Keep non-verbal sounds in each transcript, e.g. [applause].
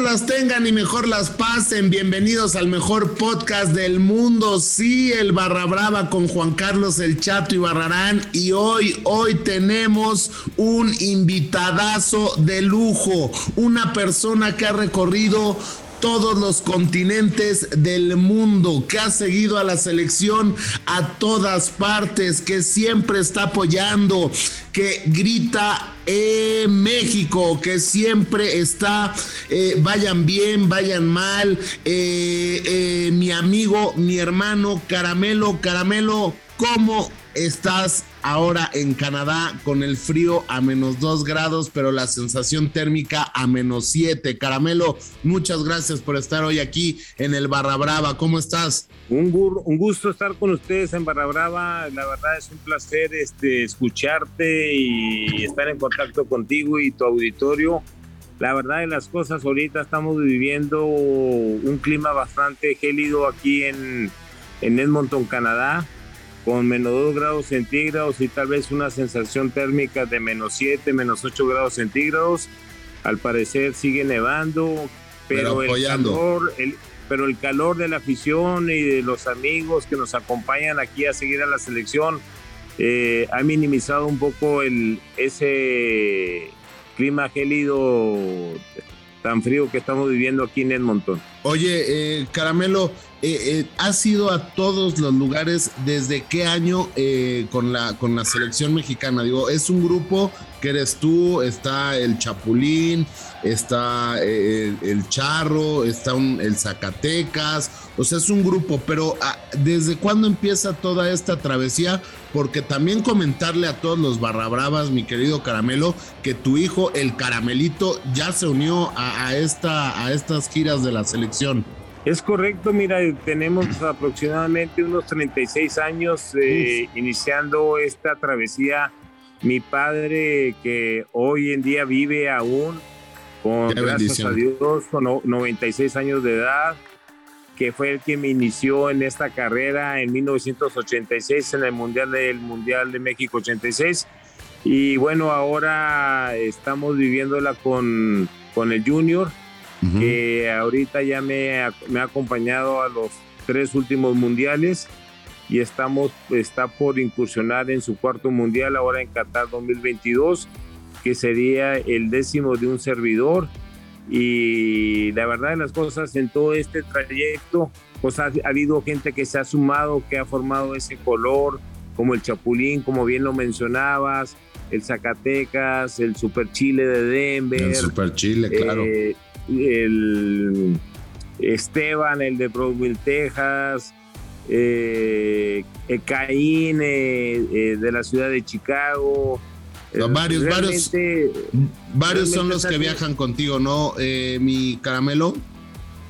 las tengan y mejor las pasen. Bienvenidos al mejor podcast del mundo. Sí, el Barra Brava con Juan Carlos El Chato y Barrarán. Y hoy, hoy tenemos un invitadazo de lujo. Una persona que ha recorrido todos los continentes del mundo, que ha seguido a la selección a todas partes, que siempre está apoyando, que grita eh, México, que siempre está, eh, vayan bien, vayan mal, eh, mi amigo, mi hermano, Caramelo, Caramelo, ¿cómo estás ahora en Canadá con el frío a menos 2 grados, pero la sensación térmica a menos 7. Caramelo, muchas gracias por estar hoy aquí en el Barra Brava. ¿Cómo estás? Un, un gusto estar con ustedes en Barra Brava. La verdad es un placer este, escucharte y estar en contacto contigo y tu auditorio. La verdad de las cosas, ahorita estamos viviendo un clima bastante gélido aquí en, en Edmonton, Canadá con menos 2 grados centígrados y tal vez una sensación térmica de menos 7, menos 8 grados centígrados. Al parecer sigue nevando, pero, el calor, el, pero el calor de la afición y de los amigos que nos acompañan aquí a seguir a la selección eh, ha minimizado un poco el, ese clima gélido tan frío que estamos viviendo aquí en Edmonton. Oye, eh, Caramelo, eh, eh, has ido a todos los lugares desde qué año eh, con, la, con la selección mexicana. Digo, es un grupo que eres tú, está el Chapulín, está eh, el, Charro, está un, el Zacatecas, o sea, es un grupo, pero ah, ¿desde cuándo empieza toda esta travesía? Porque también comentarle a todos los barrabravas, mi querido Caramelo, que tu hijo, el Caramelito, ya se unió a, esta, a estas giras de la selección. Es correcto, mira, tenemos aproximadamente unos 36 años eh, iniciando esta travesía. Mi padre que hoy en día vive aún con, gracias a Dios, con 96 años de edad, que fue el que me inició en esta carrera en 1986 en el Mundial del Mundial de México 86. Y bueno, ahora estamos viviéndola con, con el Junior, uh -huh. que ahorita ya me, me ha acompañado a los tres últimos mundiales y estamos, está por incursionar en su cuarto mundial ahora en Qatar 2022, que sería el décimo de un servidor. Y la verdad de las cosas, en todo este trayecto, pues ha, ha habido gente que se ha sumado, que ha formado ese color, como el Chapulín, como bien lo mencionabas, el Zacatecas, el Super Chile de Denver. El Super Chile, claro. Eh, el Esteban, el de Brownsville, Texas, eh, Caín eh, eh, de la ciudad de Chicago. Varios, varios, varios son los que viajan contigo, ¿no, eh, mi caramelo?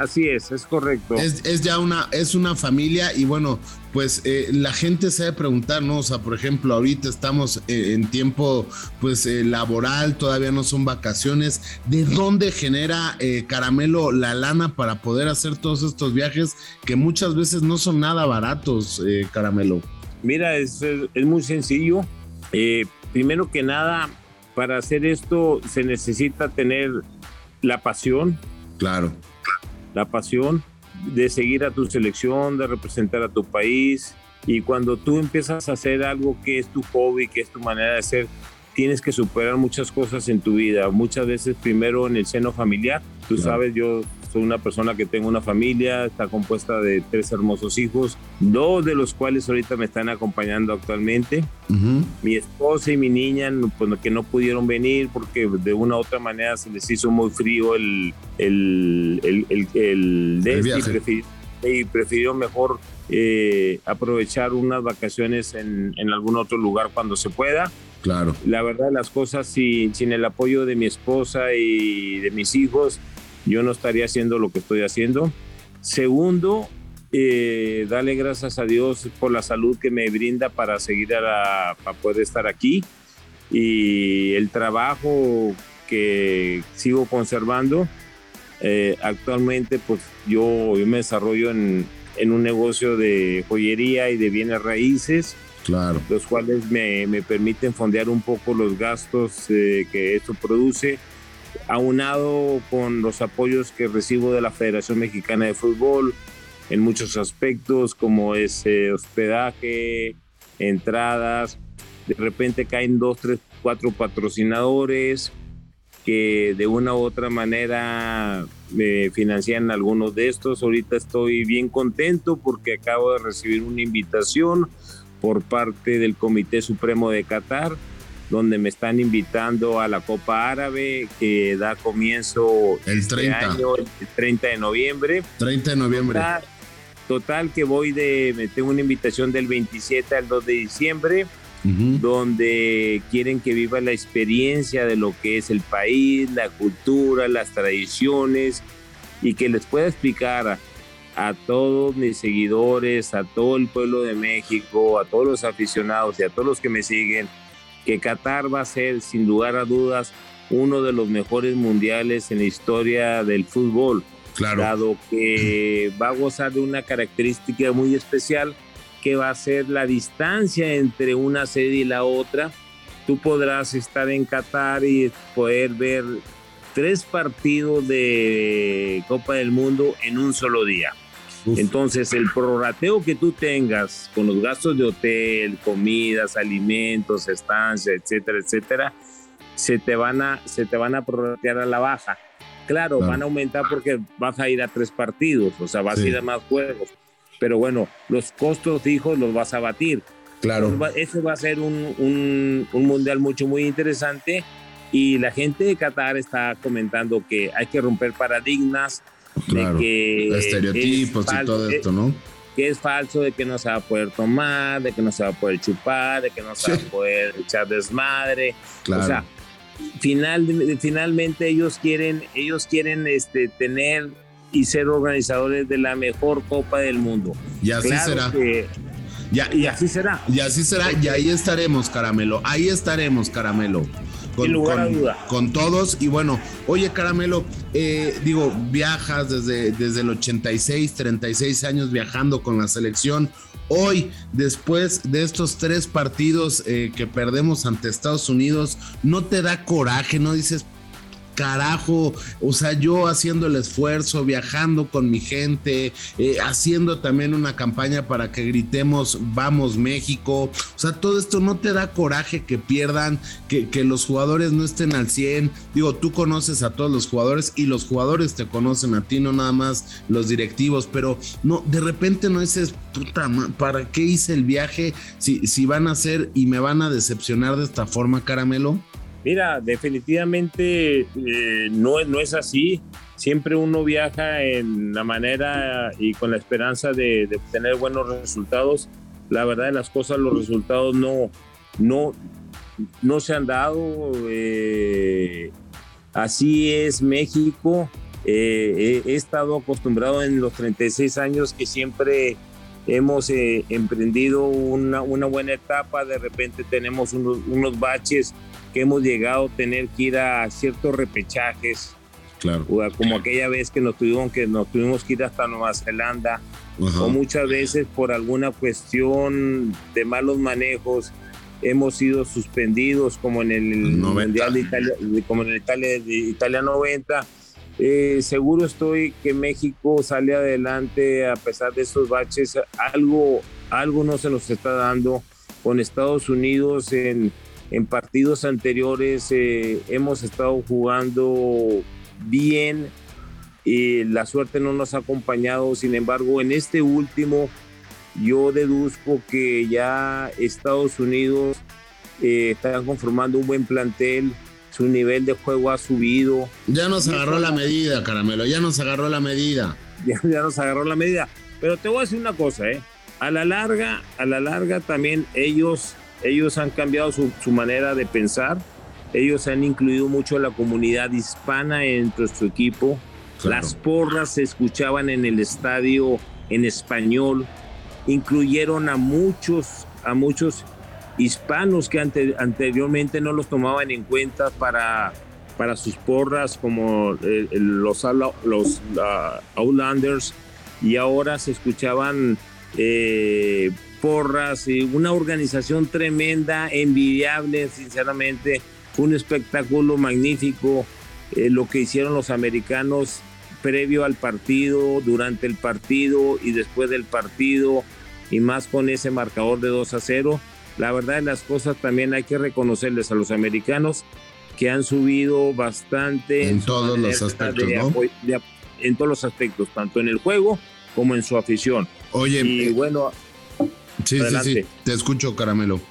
Así es, es correcto. Es, es, ya una, es una familia y bueno, pues eh, la gente se debe preguntar, ¿no? O sea, por ejemplo, ahorita estamos eh, en tiempo pues eh, laboral, todavía no son vacaciones. ¿De dónde genera eh, Caramelo la lana para poder hacer todos estos viajes que muchas veces no son nada baratos, eh, Caramelo? Mira, es, es muy sencillo. Primero que nada, para hacer esto se necesita tener la pasión. Claro. La pasión de seguir a tu selección, de representar a tu país. Y cuando tú empiezas a hacer algo que es tu hobby, que es tu manera de ser, tienes que superar muchas cosas en tu vida. Muchas veces primero en el seno familiar. Tú claro. sabes, yo soy una persona que tengo una familia, está compuesta de tres hermosos hijos, dos de los cuales ahorita me están acompañando actualmente. Uh -huh. Mi esposa y mi niña, pues, que no pudieron venir porque de una u otra manera se les hizo muy frío el, el, el, el, el, el y, prefirió, y prefirió mejor eh, aprovechar unas vacaciones en, en algún otro lugar cuando se pueda. Claro. La verdad, las cosas sin, sin el apoyo de mi esposa y de mis hijos, yo no estaría haciendo lo que estoy haciendo. Segundo, eh, darle gracias a Dios por la salud que me brinda para seguir a la, para poder estar aquí y el trabajo que sigo conservando. Eh, actualmente, pues yo, yo me desarrollo en, en, un negocio de joyería y de bienes raíces, claro. los cuales me, me permiten fondear un poco los gastos eh, que esto produce aunado con los apoyos que recibo de la Federación Mexicana de Fútbol en muchos aspectos, como es eh, hospedaje, entradas, de repente caen dos, tres, cuatro patrocinadores que de una u otra manera me financian algunos de estos. Ahorita estoy bien contento porque acabo de recibir una invitación por parte del Comité Supremo de Qatar donde me están invitando a la Copa Árabe que da comienzo el 30, este año, el 30 de noviembre. 30 de noviembre. Total, que voy de, me tengo una invitación del 27 al 2 de diciembre, donde quieren que viva la experiencia de lo que es el país, la cultura, las tradiciones y que les pueda explicar a, a todos mis seguidores, a todo el pueblo de México, a todos los aficionados y a todos los que me siguen que Qatar va a ser sin lugar a dudas uno de los mejores mundiales en la historia del fútbol, claro. dado que [laughs] va a gozar de una característica muy especial que va a ser la distancia entre una sede y la otra. Tú podrás estar en Qatar y poder ver tres partidos de Copa del Mundo en un solo día. Entonces, el prorrateo que tú tengas con los gastos de hotel, comidas, alimentos, estancia, etcétera, etcétera, se te van a, se te van a prorratear a la baja. Claro, van a aumentar porque vas a ir a tres partidos, o sea, vas a ir a más juegos. Pero bueno, los costos fijos los vas a batir. Claro. Eso va a ser un, un, un mundial mucho, muy interesante. Y la gente de Qatar está comentando que hay que romper paradigmas, Claro. De que estereotipos y todo esto, ¿no? Que es falso de que no se va a poder tomar, de que no se va a poder chupar, de que no se va a poder echar desmadre. Claro. O sea, final, finalmente ellos quieren, ellos quieren este, tener y ser organizadores de la mejor Copa del Mundo. Y así será. ya, y así será. Y así será. Y ahí estaremos, Caramelo. Ahí estaremos, Caramelo con, todos. Y bueno, oye, Caramelo, eh, digo, viajas desde, desde el 86, 36 años viajando con la selección. Hoy, después de estos tres partidos eh, que perdemos ante Estados Unidos, ¿no te da coraje? ¿No dices, carajo, o sea, yo haciendo el esfuerzo, viajando con mi gente, eh, haciendo también una campaña para que gritemos, vamos México, o sea, todo esto no te da coraje que pierdan, que, que los jugadores no estén al 100, digo, tú conoces a todos los jugadores y los jugadores te conocen a ti, no nada más los directivos, pero no, de repente no dices, puta, ¿para qué hice el viaje si, si van a ser y me van a decepcionar de esta forma, caramelo? Mira, definitivamente eh, no, es así. Siempre uno viaja en la manera y con la esperanza de, obtener buenos resultados. La verdad de las cosas, los resultados no, no, no se han dado. Eh, así es México. Eh, he, estado acostumbrado en los 36 años que siempre hemos emprendido una, una, buena etapa. De repente tenemos unos, unos baches que hemos llegado a tener que ir a ciertos repechajes. Claro. Como aquella vez que nos tuvimos que, nos tuvimos que ir hasta Nueva Zelanda. O muchas veces por alguna cuestión de malos manejos hemos sido suspendidos como en el Mundial de Italia, como en el Italia, de Italia 90. Eh, seguro estoy que México sale adelante a pesar de estos baches. Algo, algo no se nos está dando con Estados Unidos en, en partidos anteriores eh, hemos estado jugando bien y la suerte no nos ha acompañado. Sin embargo, en este último yo deduzco que ya Estados Unidos eh, está conformando un buen plantel, su nivel de juego ha subido. Ya nos agarró la medida, Caramelo, ya nos agarró la medida. [laughs] Ya, ya nos agarró la medida. Pero te voy a decir una cosa, ¿eh? A la larga, a la larga también ellos ellos han cambiado su, manera de pensar. Ellos han incluido mucho a la comunidad hispana dentro de su equipo. Las porras se escuchaban en el estadio en español. Incluyeron a muchos, a muchos hispanos que anteriormente no los tomaban en cuenta para, para sus porras, como eh, los, los Outlanders, y ahora se escuchaban eh, porras, y una organización tremenda, envidiable, sinceramente, un espectáculo magnífico eh, lo que hicieron los americanos previo al partido, durante el partido y después del partido, y más con ese marcador de 2 a 0. La verdad de las cosas también hay que reconocerles a los americanos que han subido bastante en, todos los aspectos, ¿no? en todos los aspectos, tanto en el juego como en su afición. Oye, y eh, bueno, sí, sí, sí, te escucho, Caramelo.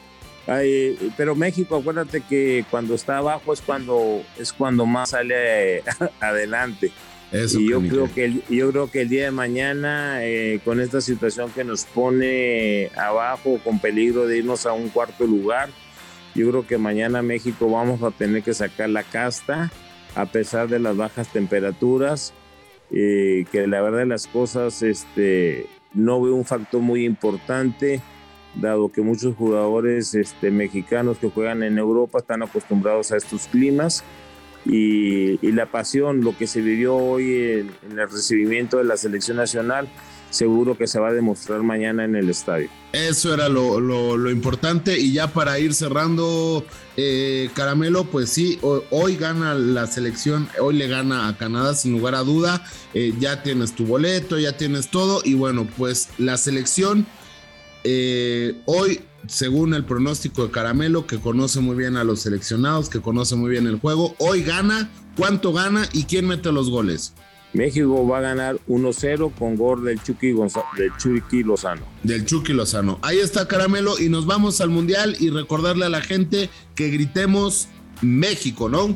pero México, acuérdate que cuando está abajo es cuando es cuando más sale [laughs] adelante. Eso, y yo creo que el, yo creo que el día de mañana eh, con esta situación que nos pone abajo con peligro de irnos a un cuarto lugar, yo creo que mañana México vamos a tener que sacar la casta a pesar de las bajas temperaturas eh, que la verdad de las cosas este, no veo un factor muy importante, dado que muchos jugadores este, mexicanos que juegan en Europa están acostumbrados a estos climas. Y, la pasión, lo que se vivió hoy en el recibimiento de la selección nacional, seguro que se va a demostrar mañana en el estadio. Eso era lo, importante. Y ya para ir cerrando, eh, Caramelo, pues sí, hoy, gana la selección, hoy le gana a Canadá sin lugar a duda, eh, ya tienes tu boleto, ya tienes todo. Y bueno, pues la selección eh, hoy, según el pronóstico de Caramelo, que conoce muy bien a los seleccionados, que conoce muy bien el juego, hoy gana, ¿cuánto gana y quién mete los goles? México va a ganar 1-0 con gol del Chucky, del Chucky Lozano. Del Chucky Lozano. Ahí está Caramelo y nos vamos al Mundial y recordarle a la gente que gritemos México, ¿no?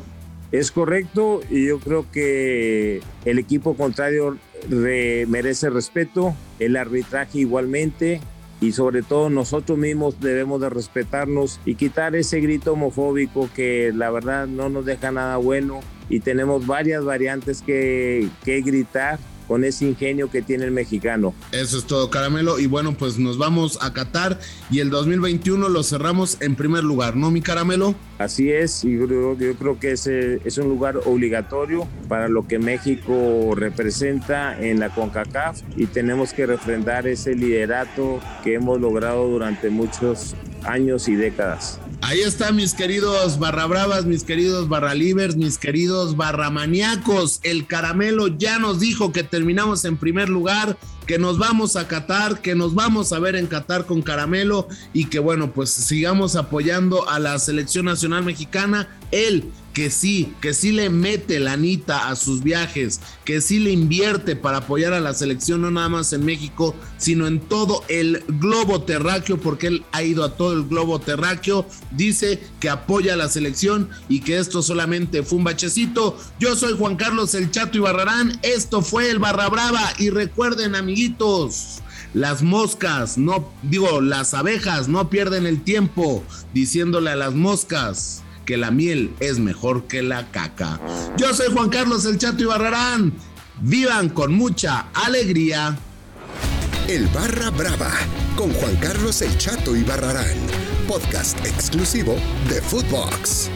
Es correcto y yo creo que el equipo contrario merece respeto, el arbitraje igualmente y sobre todo nosotros mismos debemos de respetarnos y quitar ese grito homofóbico que la verdad no nos deja nada bueno. Y tenemos varias variantes que, que gritar con ese ingenio que tiene el mexicano. Eso es todo, Caramelo. Y bueno, pues nos vamos a Qatar y el 2021 lo cerramos en primer lugar, ¿no, mi Caramelo? Así es, y yo, yo creo que ese es un lugar obligatorio para lo que México representa en la CONCACAF y tenemos que refrendar ese liderato que hemos logrado durante muchos años y décadas. Ahí está, mis queridos barra bravas, mis queridos barra libres, mis queridos barra maníacos. El caramelo ya nos dijo que terminamos en primer lugar, que nos vamos a Qatar, que nos vamos a ver en Qatar con caramelo y que bueno, pues sigamos apoyando a la selección nacional mexicana. Él que sí, que sí le mete la anita a sus viajes, que sí le invierte para apoyar a la selección, no nada más en México, sino en todo el globo terráqueo, porque él ha ido a todo el globo terráqueo, dice que apoya a la selección y que esto solamente fue un bachecito. Yo soy Juan Carlos El Chato y Barrarán, esto fue el Barra Brava y recuerden amiguitos. Las moscas, no digo, las abejas no pierden el tiempo diciéndole a las moscas que la miel es mejor que la caca. Yo soy Juan Carlos El Chato y Barrarán. Vivan con mucha alegría. El Barra Brava con Juan Carlos El Chato y Barrarán. Podcast exclusivo de Footbox.